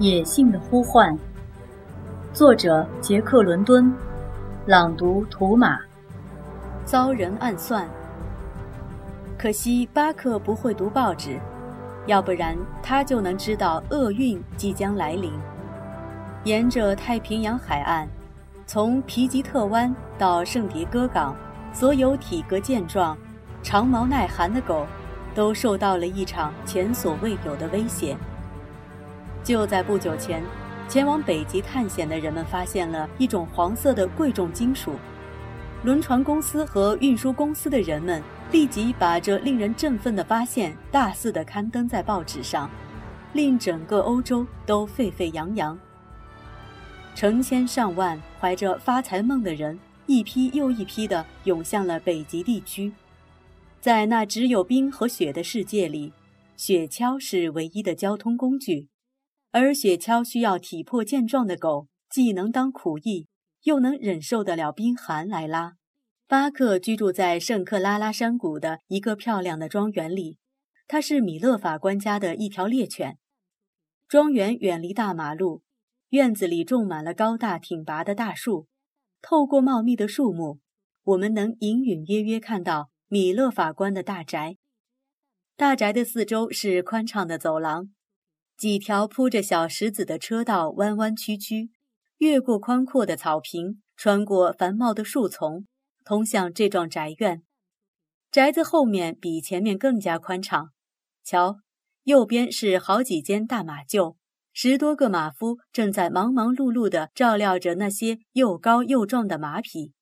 野性的呼唤，作者杰克·伦敦，朗读图马。遭人暗算，可惜巴克不会读报纸，要不然他就能知道厄运即将来临。沿着太平洋海岸，从皮吉特湾到圣迭戈港，所有体格健壮、长毛耐寒的狗，都受到了一场前所未有的威胁。就在不久前，前往北极探险的人们发现了一种黄色的贵重金属。轮船公司和运输公司的人们立即把这令人振奋的发现大肆地刊登在报纸上，令整个欧洲都沸沸扬扬。成千上万怀着发财梦的人一批又一批地涌向了北极地区。在那只有冰和雪的世界里，雪橇是唯一的交通工具。而雪橇需要体魄健壮的狗，既能当苦役，又能忍受得了冰寒来拉。巴克居住在圣克拉拉山谷的一个漂亮的庄园里，他是米勒法官家的一条猎犬。庄园远离大马路，院子里种满了高大挺拔的大树。透过茂密的树木，我们能隐隐约约看到米勒法官的大宅。大宅的四周是宽敞的走廊。几条铺着小石子的车道弯弯曲曲，越过宽阔的草坪，穿过繁茂的树丛，通向这幢宅院。宅子后面比前面更加宽敞。瞧，右边是好几间大马厩，十多个马夫正在忙忙碌碌地照料着那些又高又壮的马匹。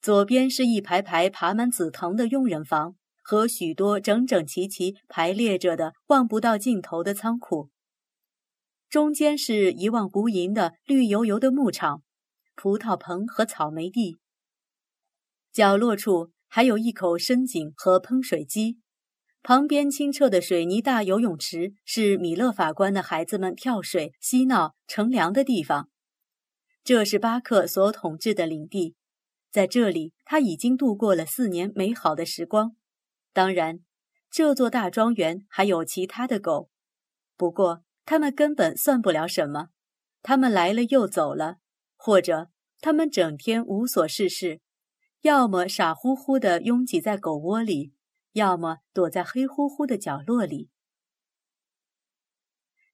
左边是一排排爬满紫藤的佣人房和许多整整齐齐排列着的望不到尽头的仓库。中间是一望无垠的绿油油的牧场、葡萄棚和草莓地。角落处还有一口深井和喷水机，旁边清澈的水泥大游泳池是米勒法官的孩子们跳水、嬉闹、乘凉的地方。这是巴克所统治的领地，在这里他已经度过了四年美好的时光。当然，这座大庄园还有其他的狗，不过。他们根本算不了什么，他们来了又走了，或者他们整天无所事事，要么傻乎乎地拥挤在狗窝里，要么躲在黑乎乎的角落里。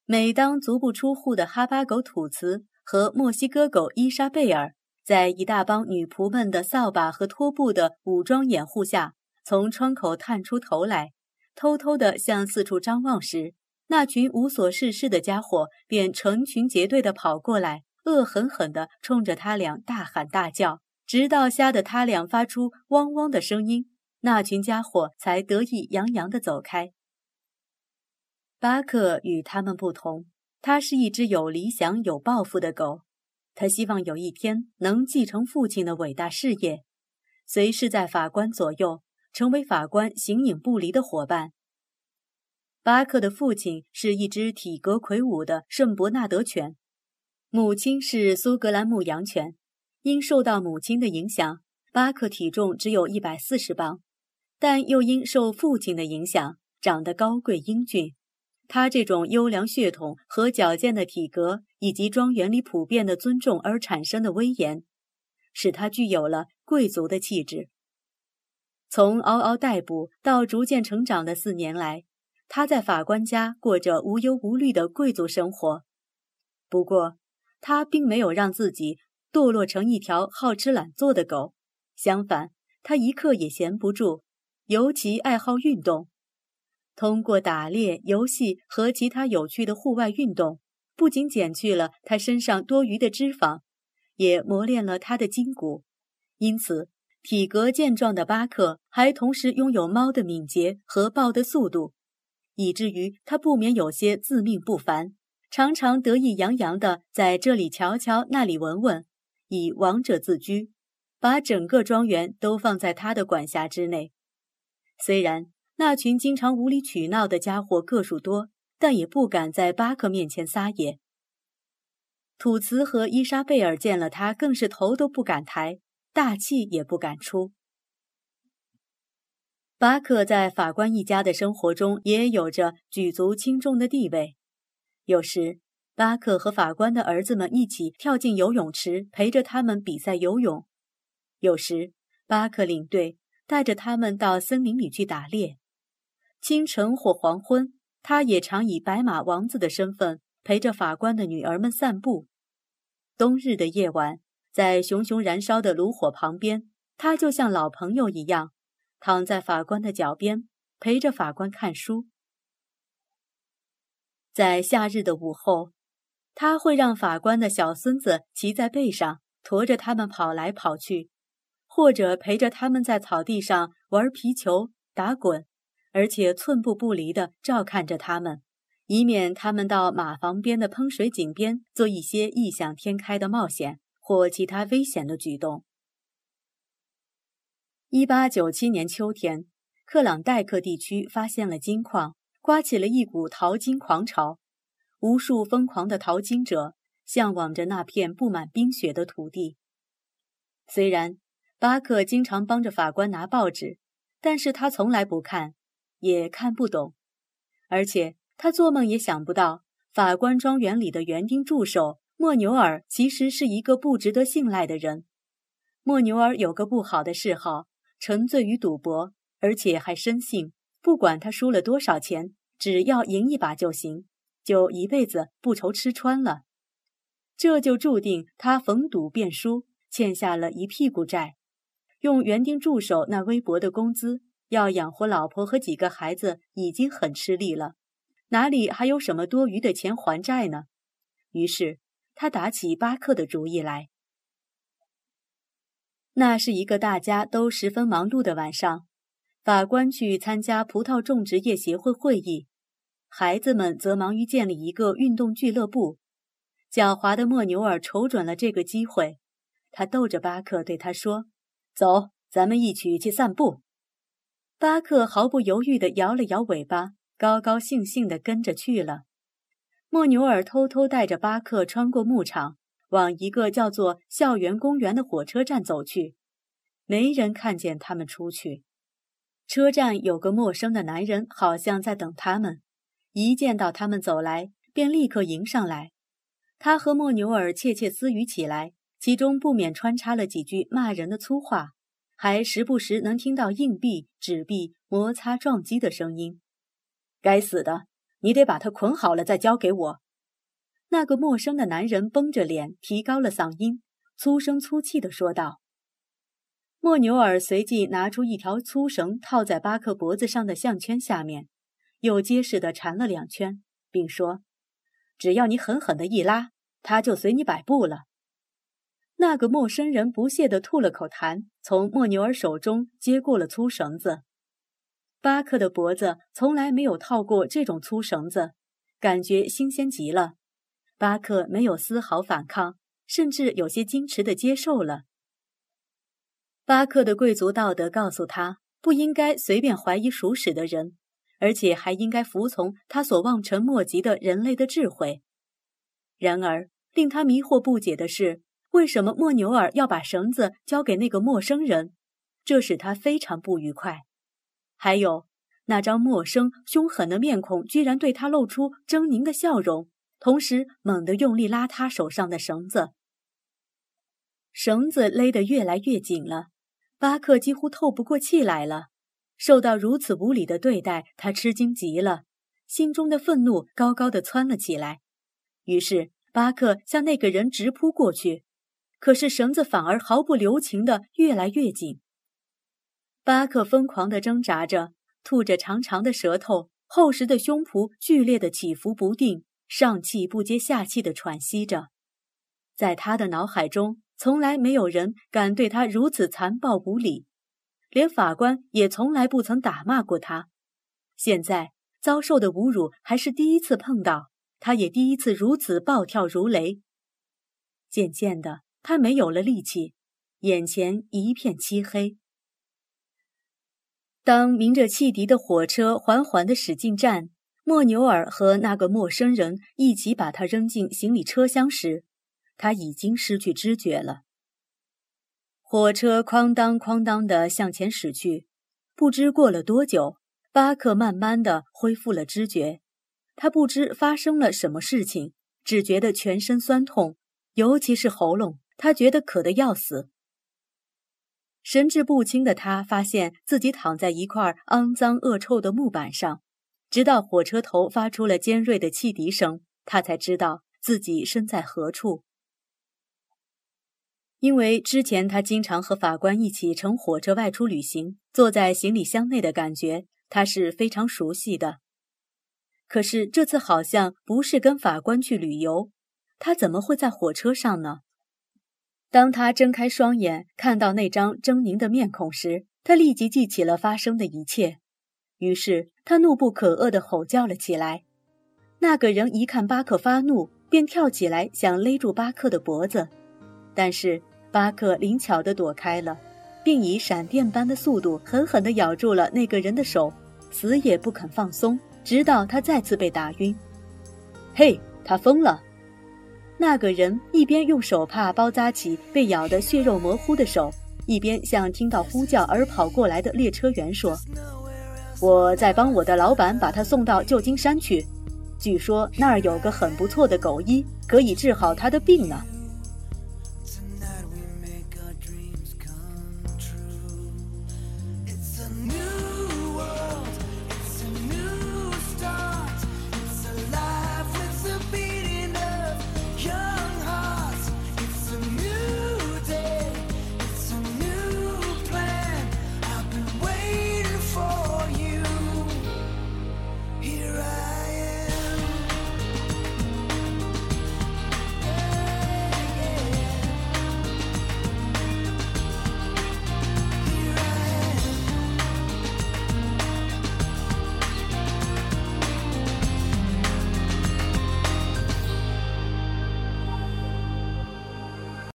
每当足不出户的哈巴狗吐茨和墨西哥狗伊莎贝尔在一大帮女仆们的扫把和拖布的武装掩护下，从窗口探出头来，偷偷地向四处张望时，那群无所事事的家伙便成群结队地跑过来，恶狠狠地冲着他俩大喊大叫，直到吓得他俩发出汪汪的声音，那群家伙才得意洋洋地走开。巴克与他们不同，他是一只有理想、有抱负的狗，他希望有一天能继承父亲的伟大事业，随侍在法官左右，成为法官形影不离的伙伴。巴克的父亲是一只体格魁梧的圣伯纳德犬，母亲是苏格兰牧羊犬。因受到母亲的影响，巴克体重只有一百四十磅，但又因受父亲的影响，长得高贵英俊。他这种优良血统和矫健的体格，以及庄园里普遍的尊重而产生的威严，使他具有了贵族的气质。从嗷嗷待哺到逐渐成长的四年来。他在法官家过着无忧无虑的贵族生活，不过他并没有让自己堕落成一条好吃懒做的狗。相反，他一刻也闲不住，尤其爱好运动。通过打猎、游戏和其他有趣的户外运动，不仅减去了他身上多余的脂肪，也磨练了他的筋骨。因此，体格健壮的巴克还同时拥有猫的敏捷和豹的速度。以至于他不免有些自命不凡，常常得意洋洋地在这里瞧瞧，那里闻闻，以王者自居，把整个庄园都放在他的管辖之内。虽然那群经常无理取闹的家伙个数多，但也不敢在巴克面前撒野。土茨和伊莎贝尔见了他，更是头都不敢抬，大气也不敢出。巴克在法官一家的生活中也有着举足轻重的地位。有时，巴克和法官的儿子们一起跳进游泳池，陪着他们比赛游泳。有时，巴克领队带着他们到森林里去打猎。清晨或黄昏，他也常以白马王子的身份陪着法官的女儿们散步。冬日的夜晚，在熊熊燃烧的炉火旁边，他就像老朋友一样，躺在法官的脚边，陪着法官看书。在夏日的午后，他会让法官的小孙子骑在背上，驮着他们跑来跑去，或者陪着他们在草地上玩皮球、打滚，而且寸步不离地照看着他们，以免他们到马房边的喷水井边做一些异想天开的冒险或其他危险的举动。一八九七年秋天，克朗代克地区发现了金矿。刮起了一股淘金狂潮，无数疯狂的淘金者向往着那片布满冰雪的土地。虽然巴克经常帮着法官拿报纸，但是他从来不看，也看不懂，而且他做梦也想不到，法官庄园里的园丁助手莫牛尔其实是一个不值得信赖的人。莫牛尔有个不好的嗜好，沉醉于赌博，而且还深信。不管他输了多少钱，只要赢一把就行，就一辈子不愁吃穿了。这就注定他逢赌便输，欠下了一屁股债。用园丁助手那微薄的工资，要养活老婆和几个孩子，已经很吃力了，哪里还有什么多余的钱还债呢？于是他打起巴克的主意来。那是一个大家都十分忙碌的晚上。法官去参加葡萄种植业协会会议，孩子们则忙于建立一个运动俱乐部。狡猾的莫牛尔瞅准了这个机会，他逗着巴克对他说：“走，咱们一起去散步。”巴克毫不犹豫地摇了摇尾巴，高高兴兴地跟着去了。莫牛尔偷偷带着巴克穿过牧场，往一个叫做校园公园的火车站走去。没人看见他们出去。车站有个陌生的男人，好像在等他们。一见到他们走来，便立刻迎上来。他和莫牛尔窃窃私语起来，其中不免穿插了几句骂人的粗话，还时不时能听到硬币、纸币摩擦撞击的声音。该死的，你得把他捆好了再交给我。那个陌生的男人绷着脸，提高了嗓音，粗声粗气地说道。莫牛尔随即拿出一条粗绳，套在巴克脖子上的项圈下面，又结实地缠了两圈，并说：“只要你狠狠地一拉，他就随你摆布了。”那个陌生人不屑地吐了口痰，从莫牛尔手中接过了粗绳子。巴克的脖子从来没有套过这种粗绳子，感觉新鲜极了。巴克没有丝毫反抗，甚至有些矜持地接受了。巴克的贵族道德告诉他，不应该随便怀疑属使的人，而且还应该服从他所望尘莫及的人类的智慧。然而，令他迷惑不解的是，为什么莫牛尔要把绳子交给那个陌生人？这使他非常不愉快。还有，那张陌生凶狠的面孔居然对他露出狰狞的笑容，同时猛地用力拉他手上的绳子，绳子勒得越来越紧了。巴克几乎透不过气来了，受到如此无礼的对待，他吃惊极了，心中的愤怒高高的蹿了起来。于是，巴克向那个人直扑过去，可是绳子反而毫不留情的越来越紧。巴克疯狂地挣扎着，吐着长长的舌头，厚实的胸脯剧烈的起伏不定，上气不接下气地喘息着，在他的脑海中。从来没有人敢对他如此残暴无礼，连法官也从来不曾打骂过他。现在遭受的侮辱还是第一次碰到，他也第一次如此暴跳如雷。渐渐的，他没有了力气，眼前一片漆黑。当鸣着汽笛的火车缓缓地驶进站，莫牛尔和那个陌生人一起把他扔进行李车厢时。他已经失去知觉了。火车哐当哐当地向前驶去，不知过了多久，巴克慢慢地恢复了知觉。他不知发生了什么事情，只觉得全身酸痛，尤其是喉咙，他觉得渴得要死。神志不清的他发现自己躺在一块肮脏恶臭的木板上，直到火车头发出了尖锐的汽笛声，他才知道自己身在何处。因为之前他经常和法官一起乘火车外出旅行，坐在行李箱内的感觉，他是非常熟悉的。可是这次好像不是跟法官去旅游，他怎么会在火车上呢？当他睁开双眼，看到那张狰狞的面孔时，他立即记起了发生的一切。于是他怒不可遏地吼叫了起来。那个人一看巴克发怒，便跳起来想勒住巴克的脖子，但是。巴克灵巧地躲开了，并以闪电般的速度狠狠地咬住了那个人的手，死也不肯放松，直到他再次被打晕。嘿，他疯了！那个人一边用手帕包扎起被咬得血肉模糊的手，一边向听到呼叫而跑过来的列车员说：“我在帮我的老板把他送到旧金山去，据说那儿有个很不错的狗医，可以治好他的病呢。”